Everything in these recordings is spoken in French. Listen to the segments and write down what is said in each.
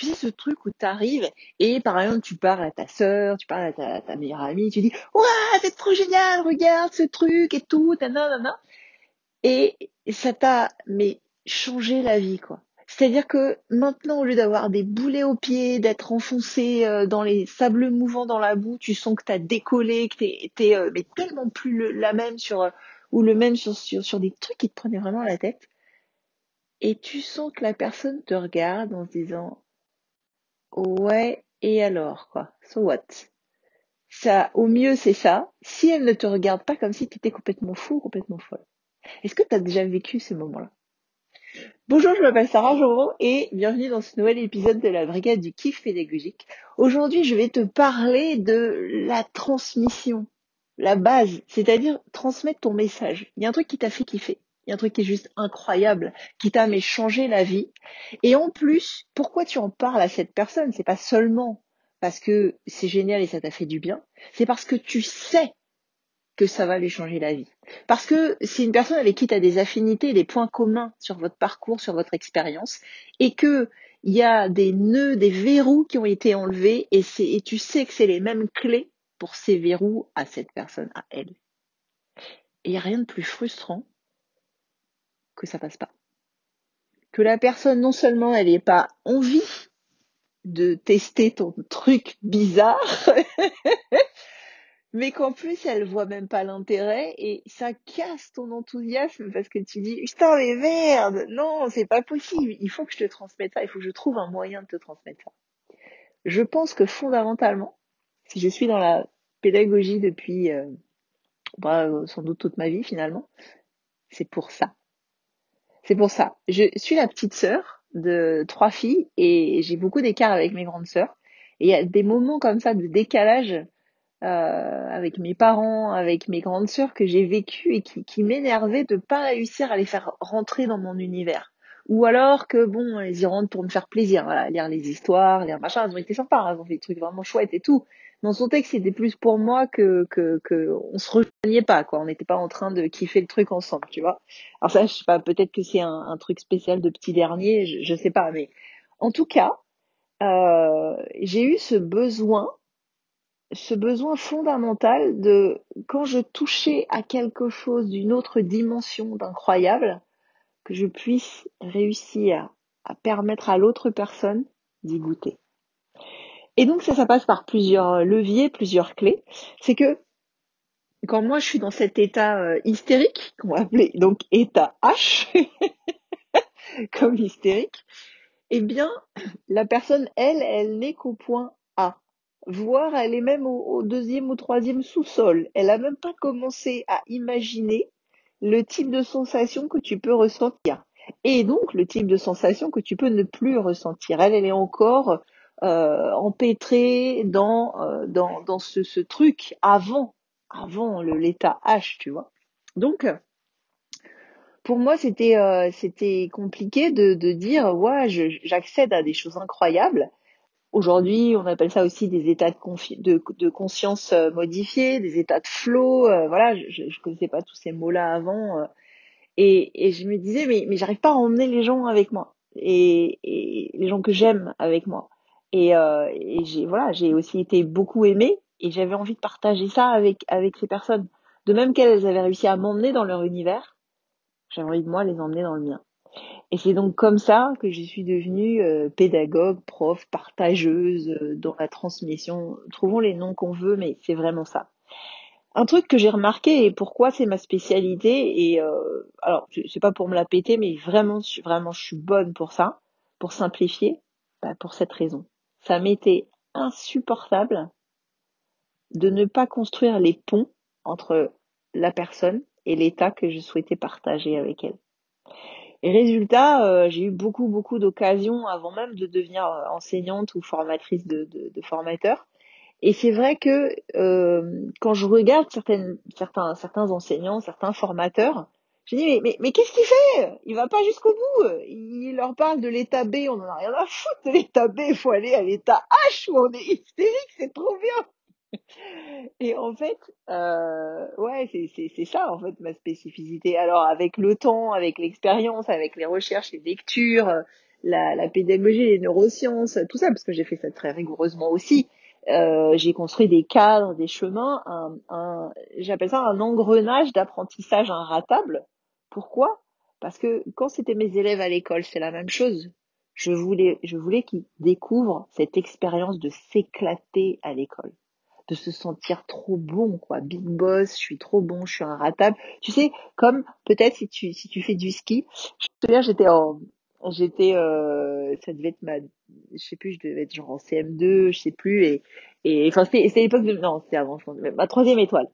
Tu sais, ce truc où tu arrives et par exemple, tu parles à ta sœur, tu parles à ta, meilleure amie, tu dis, waouh, c'est trop génial, regarde ce truc et tout, nanana. Et ça t'a, mais, changé la vie, quoi. C'est-à-dire que maintenant, au lieu d'avoir des boulets aux pieds, d'être enfoncé euh, dans les sables mouvants dans la boue, tu sens que t'as décollé, que t'es, t'es euh, mais tellement plus la même sur, euh, ou le même sur, sur, sur des trucs qui te prenaient vraiment la tête. Et tu sens que la personne te regarde en se disant, ouais, et alors, quoi? So what? Ça, au mieux, c'est ça. Si elle ne te regarde pas comme si tu étais complètement fou, ou complètement folle. Est-ce que tu as déjà vécu ces moments-là? Bonjour, je m'appelle Sarah Joron et bienvenue dans ce nouvel épisode de la Brigade du Kiff pédagogique. Aujourd'hui, je vais te parler de la transmission, la base, c'est-à-dire transmettre ton message. Il y a un truc qui t'a fait kiffer. Il y a un truc qui est juste incroyable, qui t'a mais changé la vie. Et en plus, pourquoi tu en parles à cette personne? C'est pas seulement parce que c'est génial et ça t'a fait du bien, c'est parce que tu sais que ça va lui changer la vie. Parce que c'est une personne avec qui tu as des affinités, des points communs sur votre parcours, sur votre expérience, et que il y a des nœuds, des verrous qui ont été enlevés, et, et tu sais que c'est les mêmes clés pour ces verrous à cette personne, à elle. Et il n'y a rien de plus frustrant que ça passe pas. Que la personne, non seulement elle n'ait pas envie de tester ton truc bizarre, mais qu'en plus elle voit même pas l'intérêt et ça casse ton enthousiasme parce que tu dis putain mais merde! Non c'est pas possible. Il faut que je te transmette ça. Il faut que je trouve un moyen de te transmettre ça. Je pense que fondamentalement si je suis dans la pédagogie depuis euh, bah, sans doute toute ma vie finalement c'est pour ça c'est pour ça je suis la petite sœur de trois filles et j'ai beaucoup d'écart avec mes grandes sœurs et il y a des moments comme ça de décalage euh, avec mes parents, avec mes grandes sœurs que j'ai vécu et qui, qui m'énervaient de pas réussir à les faire rentrer dans mon univers. Ou alors que bon, elles y rentrent pour me faire plaisir, voilà, lire les histoires, lire machin, elles ont été sympas, elles ont fait des trucs vraiment chouettes et tout. Mais on sentait que c'était plus pour moi que, que, que on se rejoignait pas, quoi. On n'était pas en train de kiffer le truc ensemble, tu vois. Alors ça, je sais pas, peut-être que c'est un, un, truc spécial de petit dernier, je, je sais pas, mais en tout cas, euh, j'ai eu ce besoin ce besoin fondamental de quand je touchais à quelque chose d'une autre dimension d'incroyable, que je puisse réussir à permettre à l'autre personne d'y goûter. Et donc ça, ça passe par plusieurs leviers, plusieurs clés. C'est que quand moi je suis dans cet état euh, hystérique, qu'on va appeler donc état H, comme hystérique, eh bien la personne, elle, elle n'est qu'au point A voire elle est même au, deuxième ou troisième sous-sol. Elle a même pas commencé à imaginer le type de sensation que tu peux ressentir. Et donc le type de sensation que tu peux ne plus ressentir. Elle, elle est encore euh, empêtrée dans, euh, dans, dans ce, ce truc avant, avant l'état H, tu vois. Donc, pour moi, c'était euh, c'était compliqué de, de dire, ouais, j'accède à des choses incroyables, Aujourd'hui, on appelle ça aussi des états de, conscience euh, modifiés, des états de flow. Euh, voilà, je ne connaissais pas tous ces mots-là avant. Euh, et, et, je me disais, mais, mais j'arrive pas à emmener les gens avec moi. Et, et les gens que j'aime avec moi. Et, euh, et j'ai voilà, j'ai aussi été beaucoup aimée et j'avais envie de partager ça avec avec ces personnes. De même qu'elles avaient réussi à m'emmener dans leur univers, j'avais envie de moi les emmener dans le mien. Et c'est donc comme ça que je suis devenue euh, pédagogue, prof, partageuse euh, dans la transmission. Trouvons les noms qu'on veut, mais c'est vraiment ça. Un truc que j'ai remarqué et pourquoi c'est ma spécialité et euh, alors c'est pas pour me la péter, mais vraiment, vraiment, je suis bonne pour ça, pour simplifier, bah, pour cette raison. Ça m'était insupportable de ne pas construire les ponts entre la personne et l'état que je souhaitais partager avec elle. Et résultat, euh, j'ai eu beaucoup, beaucoup d'occasions avant même de devenir euh, enseignante ou formatrice de, de, de formateurs. Et c'est vrai que euh, quand je regarde certaines, certains, certains enseignants, certains formateurs, je dis mais, mais, mais qu'est-ce qu'il fait? Il va pas jusqu'au bout. Il leur parle de l'état B, on en a rien à foutre de l'état B, il faut aller à l'état H où on est hystérique, c'est trop bien. Et en fait, euh, ouais, c'est ça en fait ma spécificité. Alors avec le temps, avec l'expérience, avec les recherches, les lectures, la, la pédagogie, les neurosciences, tout ça, parce que j'ai fait ça très rigoureusement aussi. Euh, j'ai construit des cadres, des chemins, un, un j'appelle ça un engrenage d'apprentissage inratable. Pourquoi? Parce que quand c'était mes élèves à l'école, c'est la même chose. Je voulais, je voulais qu'ils découvrent cette expérience de s'éclater à l'école de se sentir trop bon, quoi. Big boss, je suis trop bon, je suis inratable. Tu sais, comme peut-être si tu si tu fais du ski. Je te souviens, j'étais en j'étais euh, ça devait être ma je sais plus, je devais être genre en CM2, je sais plus et et enfin c'était c'était l'époque de non, c'était avant ma troisième étoile.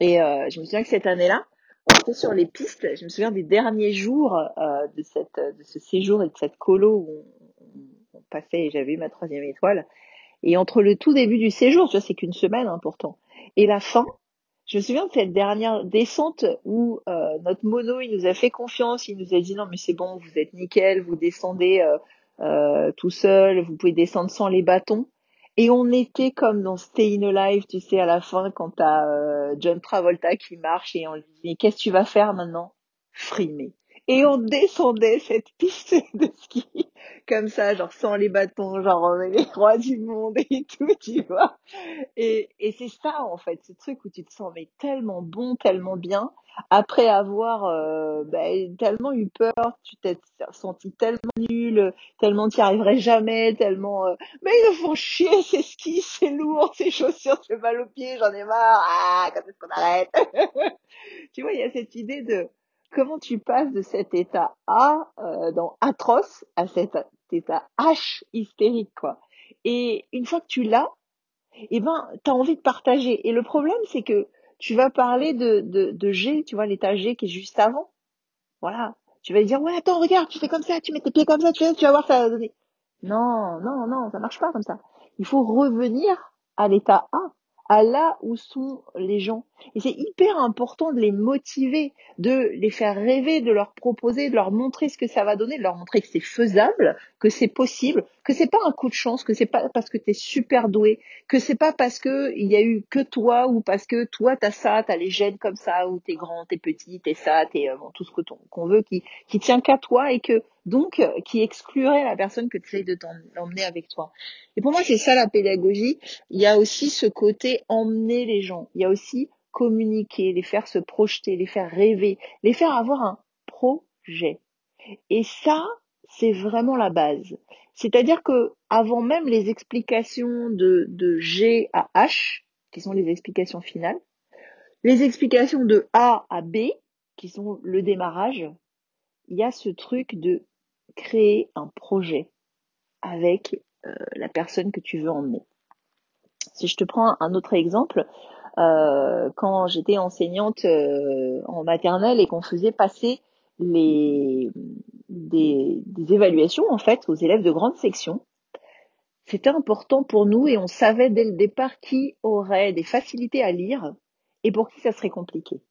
Et euh, je me souviens que cette année-là, on était sur les pistes. Je me souviens des derniers jours euh, de cette de ce séjour et de cette colo où on, on passait et j'avais eu ma troisième étoile. Et entre le tout début du séjour, tu vois, c'est qu'une semaine hein, pourtant, et la fin, je me souviens de cette dernière descente où euh, notre mono, il nous a fait confiance, il nous a dit non mais c'est bon, vous êtes nickel, vous descendez euh, euh, tout seul, vous pouvez descendre sans les bâtons. Et on était comme dans Stay in Alive, tu sais, à la fin, quand t'as John Travolta qui marche et on lui dit mais qu'est-ce que tu vas faire maintenant? Frimer et on descendait cette piste de ski comme ça, genre sans les bâtons, genre les rois du monde et tout, tu vois. Et, et c'est ça en fait, ce truc où tu te sens mais tellement bon, tellement bien, après avoir euh, bah, tellement eu peur, tu t'es senti tellement nul, tellement tu n'y arriverais jamais, tellement euh, mais ils me font chier ces skis, c'est lourd, ces chaussures, c'est mal aux pieds, j'en ai marre, ah quand est-ce qu'on arrête? Tu vois, il y a cette idée de comment tu passes de cet état A euh, dans atroce à cet état H hystérique quoi. Et une fois que tu l'as, eh ben t'as envie de partager. Et le problème c'est que tu vas parler de, de, de G, tu vois l'état G qui est juste avant. Voilà. Tu vas dire ouais attends regarde tu fais comme ça, tu mets tes pieds comme ça, tu, tu vas voir ça. Non non non ça marche pas comme ça. Il faut revenir à l'état A à là où sont les gens. Et c'est hyper important de les motiver, de les faire rêver, de leur proposer, de leur montrer ce que ça va donner, de leur montrer que c'est faisable, que c'est possible, que c'est pas un coup de chance, que c'est pas parce que tu es super doué, que c'est pas parce que il y a eu que toi ou parce que toi t'as ça, t'as les gènes comme ça, ou t'es grand, t'es petit, t'es ça, t'es euh, bon, tout ce que qu'on veut qui qui tient qu'à toi et que donc euh, qui exclurait la personne que tu essayes de t'emmener avec toi. Et pour moi, c'est ça la pédagogie. Il y a aussi ce côté emmener les gens. Il y a aussi communiquer, les faire se projeter, les faire rêver, les faire avoir un projet. Et ça, c'est vraiment la base. C'est-à-dire que avant même les explications de, G à H, qui sont les explications finales, les explications de A à B, qui sont le démarrage, il y a ce truc de créer un projet avec euh, la personne que tu veux emmener. Si je te prends un autre exemple, quand j'étais enseignante euh, en maternelle et qu'on faisait passer les des, des, évaluations en fait aux élèves de grande section, c'était important pour nous et on savait dès le départ qui aurait des facilités à lire et pour qui ça serait compliqué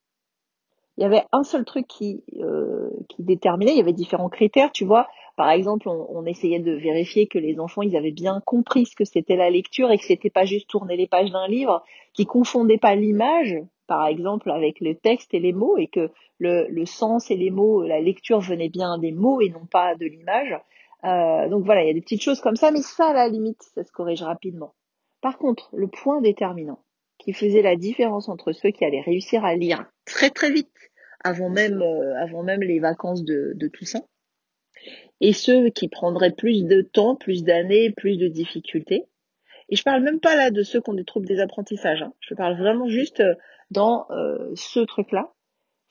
il y avait un seul truc qui, euh, qui déterminait, il y avait différents critères, tu vois. Par exemple, on, essayait de vérifier que les enfants, ils avaient bien compris ce que c'était la lecture et que c'était pas juste tourner les pages d'un livre, qu'ils confondaient pas l'image, par exemple, avec le texte et les mots, et que le, sens et les mots, la lecture venait bien des mots et non pas de l'image. Euh, donc voilà, il y a des petites choses comme ça, mais ça, à la limite, ça se corrige rapidement. Par contre, le point déterminant qui faisait la différence entre ceux qui allaient réussir à lire très très vite avant même, euh, les vacances de Toussaint. Et ceux qui prendraient plus de temps, plus d'années, plus de difficultés. Et je parle même pas là de ceux qui ont des troubles des apprentissages. Hein. Je parle vraiment juste euh, dans euh, ce truc-là.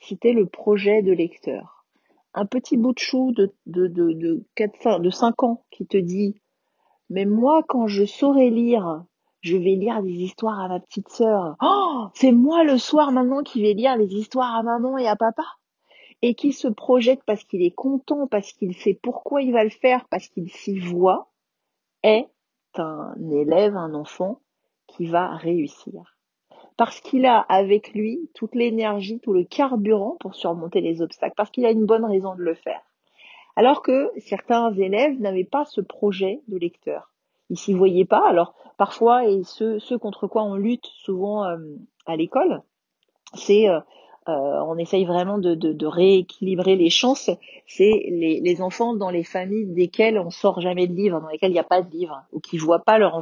C'était le projet de lecteur. Un petit bout de chou de, de, de, de, 4, de 5 ans qui te dit Mais moi, quand je saurai lire, je vais lire des histoires à ma petite sœur. Oh, c'est moi le soir maintenant qui vais lire les histoires à maman et à papa. Et qui se projette parce qu'il est content, parce qu'il sait pourquoi il va le faire, parce qu'il s'y voit, est un élève, un enfant qui va réussir. Parce qu'il a avec lui toute l'énergie, tout le carburant pour surmonter les obstacles, parce qu'il a une bonne raison de le faire. Alors que certains élèves n'avaient pas ce projet de lecteur ils s'y voyaient pas. Alors parfois, et ce, contre quoi on lutte souvent euh, à l'école, c'est euh, on essaye vraiment de, de, de, rééquilibrer les chances, c'est les, les, enfants dans les familles desquelles on sort jamais de livres, dans lesquelles il n'y a pas de livres, ou qui voient pas leurs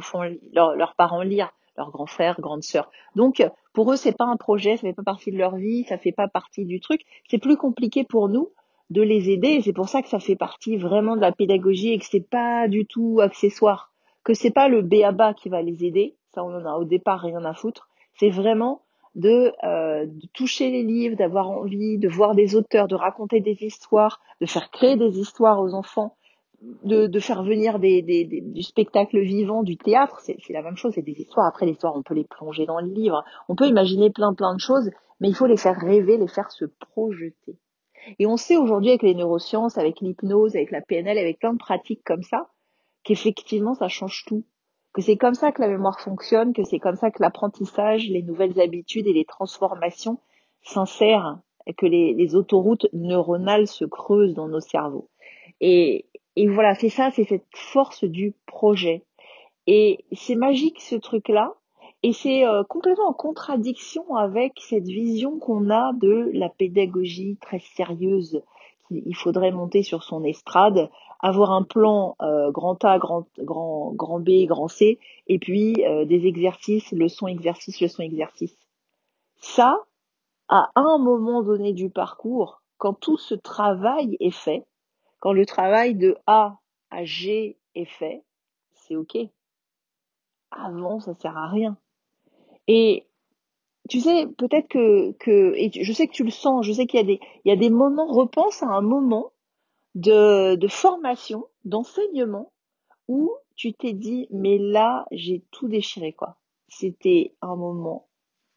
leurs parents lire, leurs grands frères, grandes sœurs. Donc pour eux c'est pas un projet, ça fait pas partie de leur vie, ça fait pas partie du truc. C'est plus compliqué pour nous de les aider, et c'est pour ça que ça fait partie vraiment de la pédagogie et que c'est pas du tout accessoire, que c'est pas le béaba qui va les aider, ça on en a au départ rien à foutre. C'est vraiment de, euh, de, toucher les livres, d'avoir envie de voir des auteurs, de raconter des histoires, de faire créer des histoires aux enfants, de, de faire venir des, des, des, du spectacle vivant, du théâtre, c'est la même chose, c'est des histoires. Après, l'histoire, on peut les plonger dans le livre, on peut imaginer plein plein de choses, mais il faut les faire rêver, les faire se projeter. Et on sait aujourd'hui avec les neurosciences, avec l'hypnose, avec la PNL, avec plein de pratiques comme ça, qu'effectivement, ça change tout c'est comme ça que la mémoire fonctionne, que c'est comme ça que l'apprentissage, les nouvelles habitudes et les transformations s'insèrent, que les, autoroutes neuronales se creusent dans nos cerveaux. Et, et voilà, c'est ça, c'est cette force du projet. Et c'est magique ce truc-là, et c'est euh, complètement en contradiction avec cette vision qu'on a de la pédagogie très sérieuse qu'il faudrait monter sur son estrade avoir un plan euh, grand A, grand, grand, grand B, grand C, et puis euh, des exercices, leçon, exercice, leçon, exercice. Ça, à un moment donné du parcours, quand tout ce travail est fait, quand le travail de A à G est fait, c'est ok. Avant, ça sert à rien. Et tu sais, peut-être que, que, et je sais que tu le sens, je sais qu'il y a des, il y a des moments, repense à un moment de, de formation, d'enseignement, où tu t'es dit, mais là, j'ai tout déchiré, quoi. C'était un moment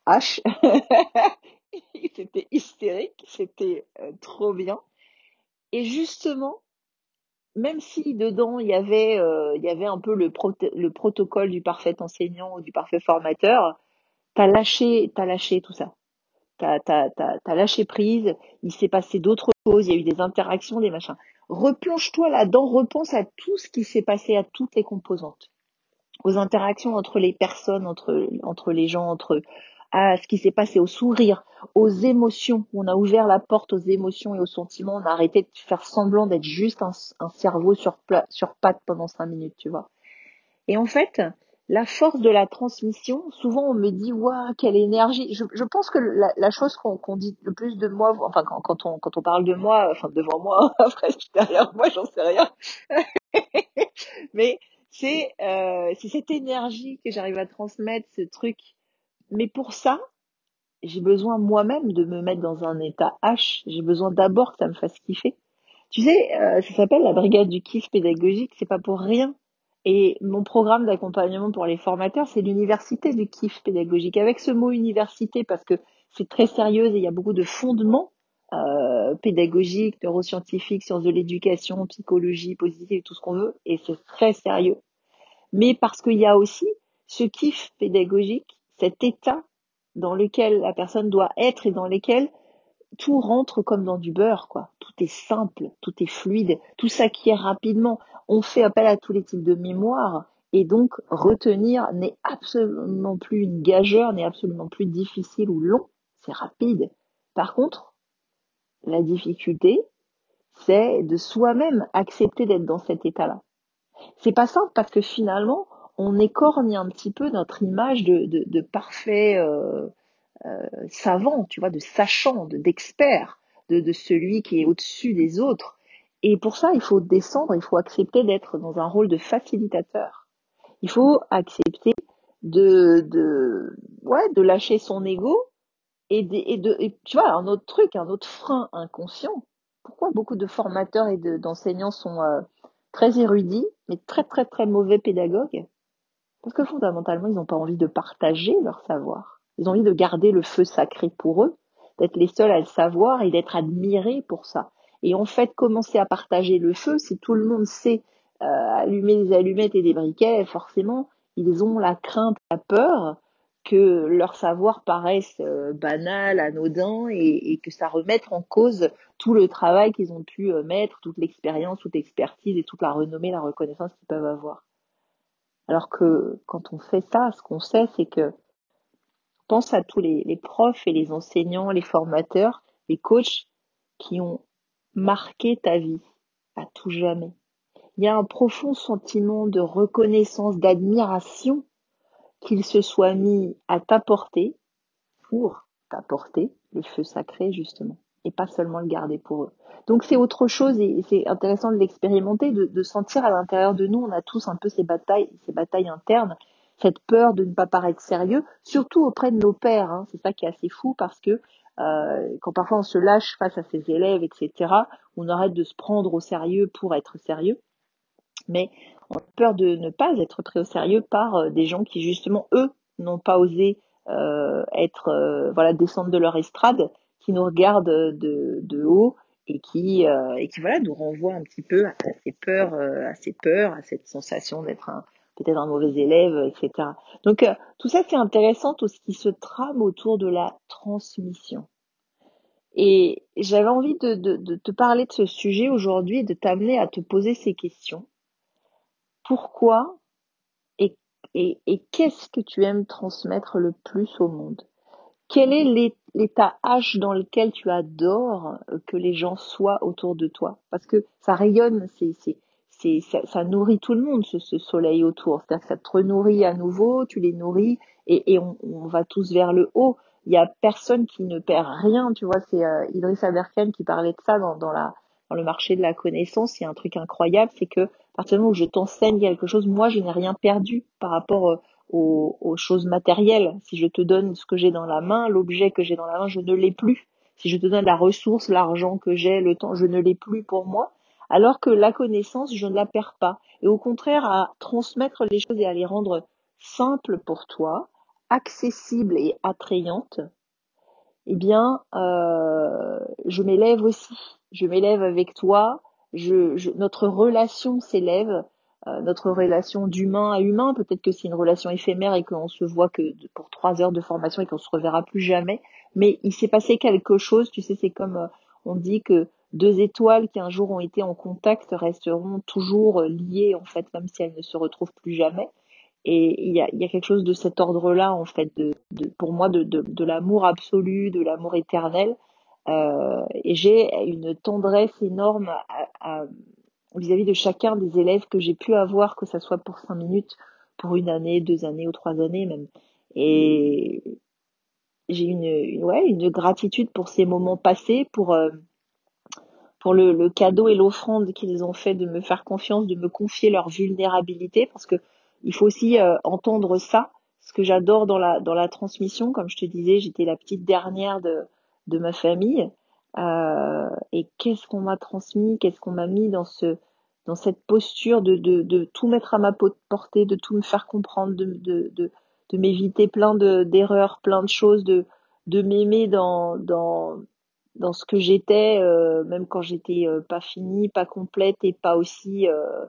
H, c'était hystérique, c'était euh, trop bien. Et justement, même si dedans il y avait, euh, il y avait un peu le, le protocole du parfait enseignant ou du parfait formateur, t'as lâché, t'as lâché tout ça t'as as, lâché prise, il s'est passé d'autres choses, il y a eu des interactions, des machins. Replonge-toi là-dedans, repense à tout ce qui s'est passé, à toutes les composantes, aux interactions entre les personnes, entre, entre les gens, entre à ce qui s'est passé, au sourire, aux émotions. On a ouvert la porte aux émotions et aux sentiments. On a arrêté de faire semblant d'être juste un, un cerveau sur, sur pattes pendant cinq minutes, tu vois. Et en fait, la force de la transmission, souvent on me dit waouh quelle énergie. Je, je pense que la, la chose qu'on dit le plus de moi, enfin quand, quand, on quand on parle de moi, enfin devant moi, après derrière moi, j'en sais rien. Mais c'est euh, c'est cette énergie que j'arrive à transmettre, ce truc. Mais pour ça, j'ai besoin moi-même de me mettre dans un état H. J'ai besoin d'abord que ça me fasse kiffer. Tu sais, euh, ça s'appelle la brigade du kiff pédagogique. C'est pas pour rien. Et mon programme d'accompagnement pour les formateurs, c'est l'université du kiff pédagogique. Avec ce mot université, parce que c'est très sérieux et il y a beaucoup de fondements euh, pédagogiques, neuroscientifiques, sciences de l'éducation, psychologie positive, tout ce qu'on veut, et c'est très sérieux. Mais parce qu'il y a aussi ce kiff pédagogique, cet état dans lequel la personne doit être et dans lequel tout rentre comme dans du beurre, quoi. Tout est simple, tout est fluide, tout s'acquiert rapidement. On fait appel à tous les types de mémoire et donc retenir n'est absolument plus une gageure, n'est absolument plus difficile ou long, c'est rapide. Par contre, la difficulté, c'est de soi-même accepter d'être dans cet état-là. C'est pas simple parce que finalement, on écorne un petit peu notre image de, de, parfait euh, euh, savant, tu vois, de sachant, de d'expert, de, de celui qui est au-dessus des autres. Et pour ça, il faut descendre, il faut accepter d'être dans un rôle de facilitateur. Il faut accepter de, de, ouais, de lâcher son ego et de, et de et, tu vois, un autre truc, un autre frein inconscient. Pourquoi beaucoup de formateurs et d'enseignants sont euh, très érudits, mais très très très mauvais pédagogues? Parce que fondamentalement, ils n'ont pas envie de partager leur savoir. Ils ont envie de garder le feu sacré pour eux, d'être les seuls à le savoir et d'être admirés pour ça. Et en fait, commencer à partager le feu, si tout le monde sait euh, allumer des allumettes et des briquets, forcément, ils ont la crainte, la peur que leur savoir paraisse euh, banal, anodin et, que ça remette en cause tout le travail qu'ils ont pu euh, mettre, toute l'expérience, toute l'expertise et toute la renommée, la reconnaissance qu'ils peuvent avoir. Alors que quand on fait ça, ce qu'on sait, c'est que pense à tous les, profs et les enseignants, les formateurs, les coachs qui ont marqué ta vie à tout jamais. Il y a un profond sentiment de reconnaissance, d'admiration qu'ils se soient mis à t'apporter pour t'apporter le feu sacré justement et pas seulement le garder pour eux. Donc c'est autre chose et c'est intéressant de l'expérimenter, de, de, sentir à l'intérieur de nous, on a tous un peu ces batailles, ces batailles internes, cette peur de ne pas paraître sérieux, surtout auprès de nos pères. Hein. C'est ça qui est assez fou parce que euh, quand parfois on se lâche face à ses élèves, etc., on arrête de se prendre au sérieux pour être sérieux. Mais on a peur de ne pas être pris au sérieux par euh, des gens qui justement, eux, n'ont pas osé euh, être, voilà, descendre de leur estrade, qui nous regardent de, de haut et qui, et qui voilà, nous renvoient un petit peu à ces peurs, à ces peurs, à cette sensation d'être un, peut-être un mauvais élève, etc. Donc tout ça c'est intéressant, tout ce qui se trame autour de la transmission. Et j'avais envie de, te parler de ce sujet aujourd'hui et de t'amener à te poser ces questions. Pourquoi et, et, et qu'est-ce que tu aimes transmettre le plus au monde? Quel est l'état H dans lequel tu adores que les gens soient autour de toi? Parce que ça rayonne, c'est ça, nourrit tout le monde ce, soleil autour. C'est-à-dire que ça te renourrit à nouveau, tu les nourris et, on, va tous vers le haut. Il y a personne qui ne perd rien, tu vois. C'est euh, Idriss Aberkan qui parlait de ça dans, le marché de la connaissance. Il y a un truc incroyable, c'est que à partir du moment où je t'enseigne quelque chose, moi je n'ai rien perdu par rapport euh, aux, choses matérielles. Si je te donne ce que j'ai dans la main, l'objet que j'ai dans la main, je ne l'ai plus. Si je te donne la ressource, l'argent que j'ai, le temps, je ne l'ai plus pour moi alors que la connaissance, je ne la perds pas. Et au contraire, à transmettre les choses et à les rendre simples pour toi, accessibles et attrayantes, eh bien, euh, je m'élève aussi. Je m'élève avec toi. Notre relation s'élève. Euh, notre relation d'humain à humain, peut-être que c'est une relation éphémère et qu'on se voit que pour trois heures de formation et qu'on se reverra plus jamais. Mais il s'est passé quelque chose. Tu sais, c'est comme euh, on dit que deux étoiles qui un jour ont été en contact resteront toujours euh, liées en fait, même si elles ne se retrouvent plus jamais. Et il y a, y a quelque chose de cet ordre-là en fait, de, de, pour moi, de, de, de l'amour absolu, de l'amour éternel. Euh, et j'ai une tendresse énorme vis-à-vis de chacun des élèves que j'ai pu avoir, que ça soit pour cinq minutes, pour une année, deux années ou trois années même. Et j'ai une, une, ouais, une gratitude pour ces moments passés, pour euh, pour le, le cadeau et l'offrande qu'ils ont fait de me faire confiance, de me confier leur vulnérabilité, parce que il faut aussi euh, entendre ça. Ce que j'adore dans la dans la transmission, comme je te disais, j'étais la petite dernière de de ma famille. Euh, et qu'est-ce qu'on m'a transmis, qu'est-ce qu'on m'a mis dans ce dans cette posture de, de, de tout mettre à ma portée, de tout me faire comprendre, de, de, de, de m'éviter plein de d'erreurs, plein de choses, de, de m'aimer dans, dans, dans ce que j'étais, euh, même quand j'étais euh, pas finie, pas complète et pas aussi euh,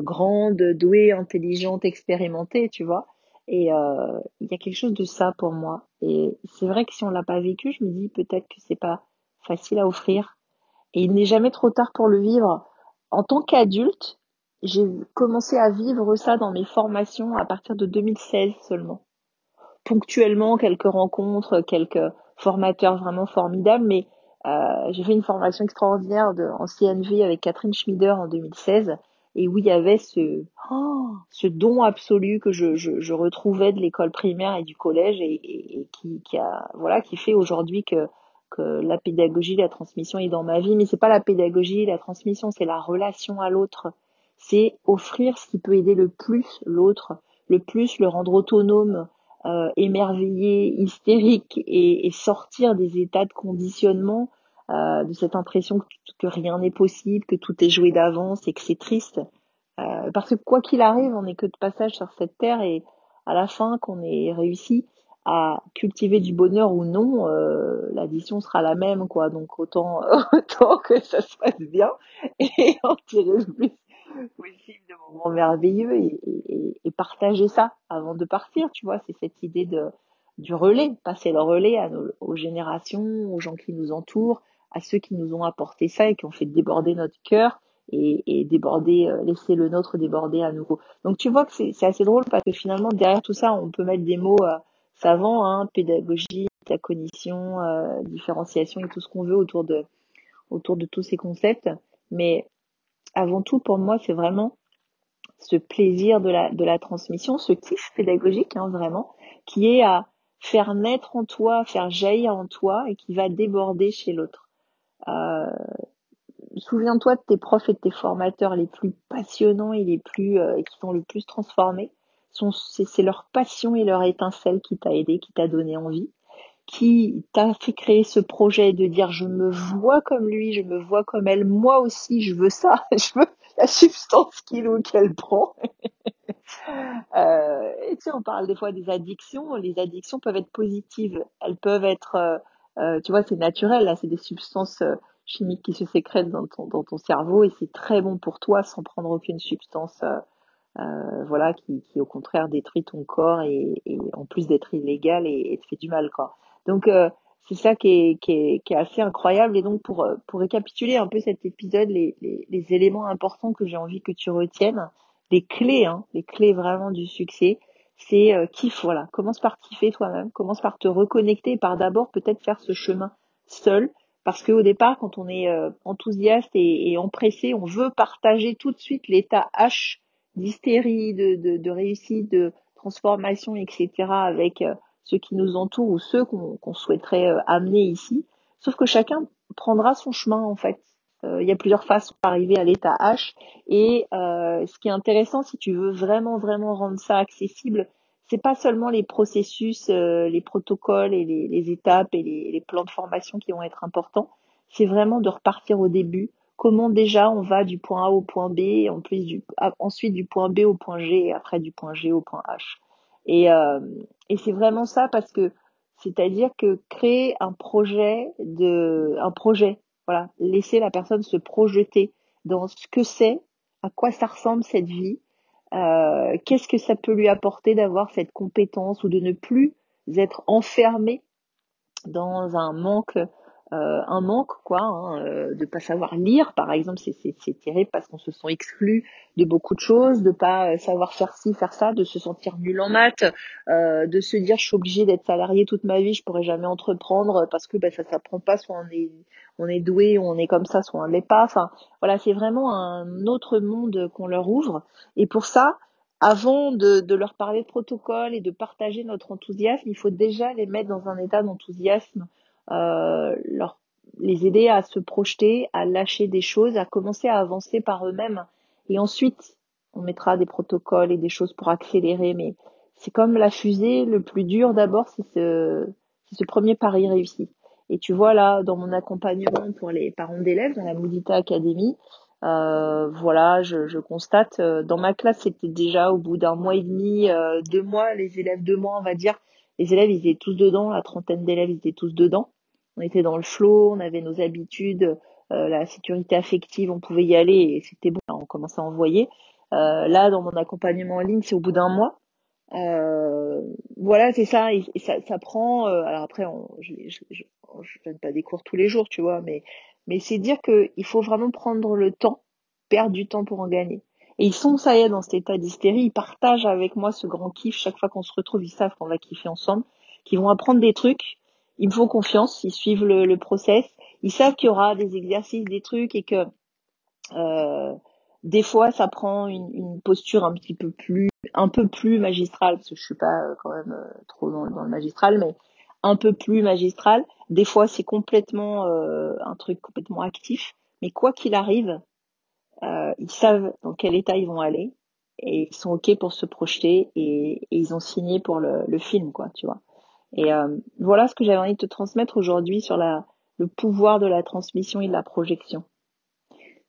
grande, douée, intelligente, expérimentée, tu vois. Et il y a quelque chose de ça pour moi. Et c'est vrai que si on l'a pas vécu, je me dis peut-être que c'est pas facile à offrir. Et il n'est jamais trop tard pour le vivre. En tant qu'adulte, j'ai commencé à vivre ça dans mes formations à partir de 2016 seulement. Ponctuellement, quelques rencontres, quelques formateurs vraiment formidables, mais euh, j'ai fait une formation extraordinaire de, en CNV avec Catherine Schmider en 2016 et où il y avait ce, oh, don absolu que je, je, retrouvais de l'école primaire et du collège et, et, et qui, voilà qui fait aujourd'hui que que la pédagogie, la transmission est dans ma vie, mais c'est pas la pédagogie, la transmission, c'est la relation à l'autre. C'est offrir ce qui peut aider le plus l'autre, le plus le rendre autonome, euh, émerveillé, hystérique et, sortir des états de conditionnement, euh, de cette impression que, rien n'est possible, que tout est joué d'avance et que c'est triste. Euh, parce que quoi qu'il arrive, on n'est que de passage sur cette terre et à la fin qu'on ait réussi à cultiver du bonheur ou non, euh, l'addition sera la même, quoi. Donc autant, autant que ça se passe bien et en tirer plus possible de moments merveilleux et, partager ça avant de partir, tu vois. C'est cette idée de du relais, passer le relais à nos, aux générations, aux gens qui nous entourent, à ceux qui nous ont apporté ça et qui ont fait déborder notre cœur et, et déborder, euh, laisser le nôtre déborder à nouveau. Donc tu vois que c'est assez drôle parce que finalement derrière tout ça, on peut mettre des mots euh, savant, hein, pédagogie, la cognition, euh, différenciation et tout ce qu'on veut autour de autour de tous ces concepts. Mais avant tout, pour moi, c'est vraiment ce plaisir de la de la transmission, ce kiff pédagogique, hein, vraiment, qui est à faire naître en toi, faire jaillir en toi et qui va déborder chez l'autre. Euh, souviens-toi de tes profs et de tes formateurs les plus passionnants et les plus euh, qui sont le plus transformés. C'est leur passion et leur étincelle qui t'a aidé, qui t'a donné envie, qui t'a fait créer ce projet de dire je me vois comme lui, je me vois comme elle, moi aussi je veux ça, je veux la substance qu'il ou qu'elle prend. euh, et tu sais, on parle des fois des addictions. Les addictions peuvent être positives, elles peuvent être, euh, euh tu vois, c'est naturel là, c'est des substances chimiques qui se sécrètent dans ton, cerveau et c'est très bon pour toi sans prendre aucune substance voilà qui, au contraire détruit ton corps et, et en plus d'être illégal et, et, te fait du mal quoi donc euh, c'est ça qui est, qui, est, qui est assez incroyable. Et donc pour pour récapituler un peu cet épisode les, les, les éléments importants que j'ai envie que tu retiennes les clés hein, les clés vraiment du succès c'est euh, kiff voilà. Commence par kiffer toi-même. Commence par te reconnecter par d'abord peut-être faire ce chemin seul. Parce qu'au départ, quand on est euh, enthousiaste et, et, empressé, on veut partager tout de suite l'état H d'hystérie, de, de, de, réussite, de transformation, etc. avec euh, ceux qui nous entourent ou ceux qu'on souhaiterait euh, amener ici. Sauf que chacun prendra son chemin en fait. Il y a plusieurs façons d'arriver à l'état H. Et ce qui est intéressant, si tu veux vraiment, vraiment rendre ça accessible, c'est pas seulement les processus, euh, les protocoles et les, les étapes et les, les, plans de formation qui vont être importants. C'est vraiment de repartir au début. Comment déjà on va du point A au point B, en plus du, ensuite du point B au point G et après du point G au point H. Et, euh, et c'est vraiment ça parce que c'est-à-dire que créer un projet de, un projet, voilà, laisser la personne se projeter dans ce que c'est, à quoi ça ressemble cette vie, euh, qu'est-ce que ça peut lui apporter d'avoir cette compétence ou de ne plus être enfermé dans un manque euh, un manque quoi hein, euh, de pas savoir lire par exemple c'est terrible parce qu'on se sent exclu de beaucoup de choses de pas savoir faire ci faire ça de se sentir nul en maths euh, de se dire je suis obligé d'être salarié toute ma vie je pourrais jamais entreprendre parce que bah, ça s'apprend pas soit on est on est doué on est comme ça soit on l'est pas. Enfin voilà c'est vraiment un autre monde qu'on leur ouvre. Et pour ça avant de, de, leur parler de protocole et de partager notre enthousiasme, il faut déjà les mettre dans un état d'enthousiasme euh, leur, les aider à se projeter, à lâcher des choses, à commencer à avancer par eux-mêmes. Et ensuite, on mettra des protocoles et des choses pour accélérer. Mais c'est comme la fusée, le plus dur d'abord, c'est ce, ce premier pari réussi. Et tu vois là, dans mon accompagnement pour les parents d'élèves dans la Moudita Academy, euh, voilà, je, je, constate, euh, dans ma classe, c'était déjà au bout d'un mois et demi, euh, deux mois, les élèves deux mois, on va dire, les élèves, ils étaient tous dedans, la trentaine d'élèves, ils étaient tous dedans on était dans le flow, on avait nos habitudes, euh, la sécurité affective, on pouvait y aller et c'était bon, on commençait à envoyer. Euh, là, dans mon accompagnement en ligne, c'est au bout d'un mois. Euh, voilà, c'est ça, et, ça, ça prend. Euh, alors après, on, je, je, je, donne pas des cours tous les jours, tu vois, mais mais c'est dire que il faut vraiment prendre le temps, perdre du temps pour en gagner. Et ils sont, ça y est, dans cet état d'hystérie. Ils partagent avec moi ce grand kiff. Chaque fois qu'on se retrouve, ils savent qu'on va kiffer ensemble, qu'ils vont apprendre des trucs ils me font confiance, ils suivent le, le process, ils savent qu'il y aura des exercices, des trucs et que euh, des fois ça prend une, une, posture un petit peu plus, un peu plus magistrale parce que je suis pas euh, quand même euh, trop dans, dans, le magistral, mais un peu plus magistral. Des fois c'est complètement euh, un truc complètement actif, mais quoi qu'il arrive, euh, ils savent dans quel état ils vont aller et ils sont ok pour se projeter et, ils ont signé pour le, le film quoi, tu vois. Et euh, voilà ce que j'avais envie de te transmettre aujourd'hui sur la, le pouvoir de la transmission et de la projection.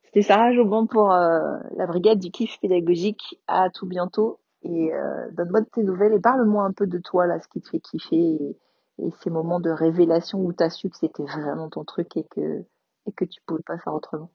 C'était Sarah Joban pour euh, la brigade du kiff pédagogique. À tout bientôt et euh, donne-moi tes nouvelles et parle-moi un peu de toi là, ce qui te fait kiffer et, et ces moments de révélation où tu as su que c'était vraiment ton truc et que et que tu pouvais pas faire autrement.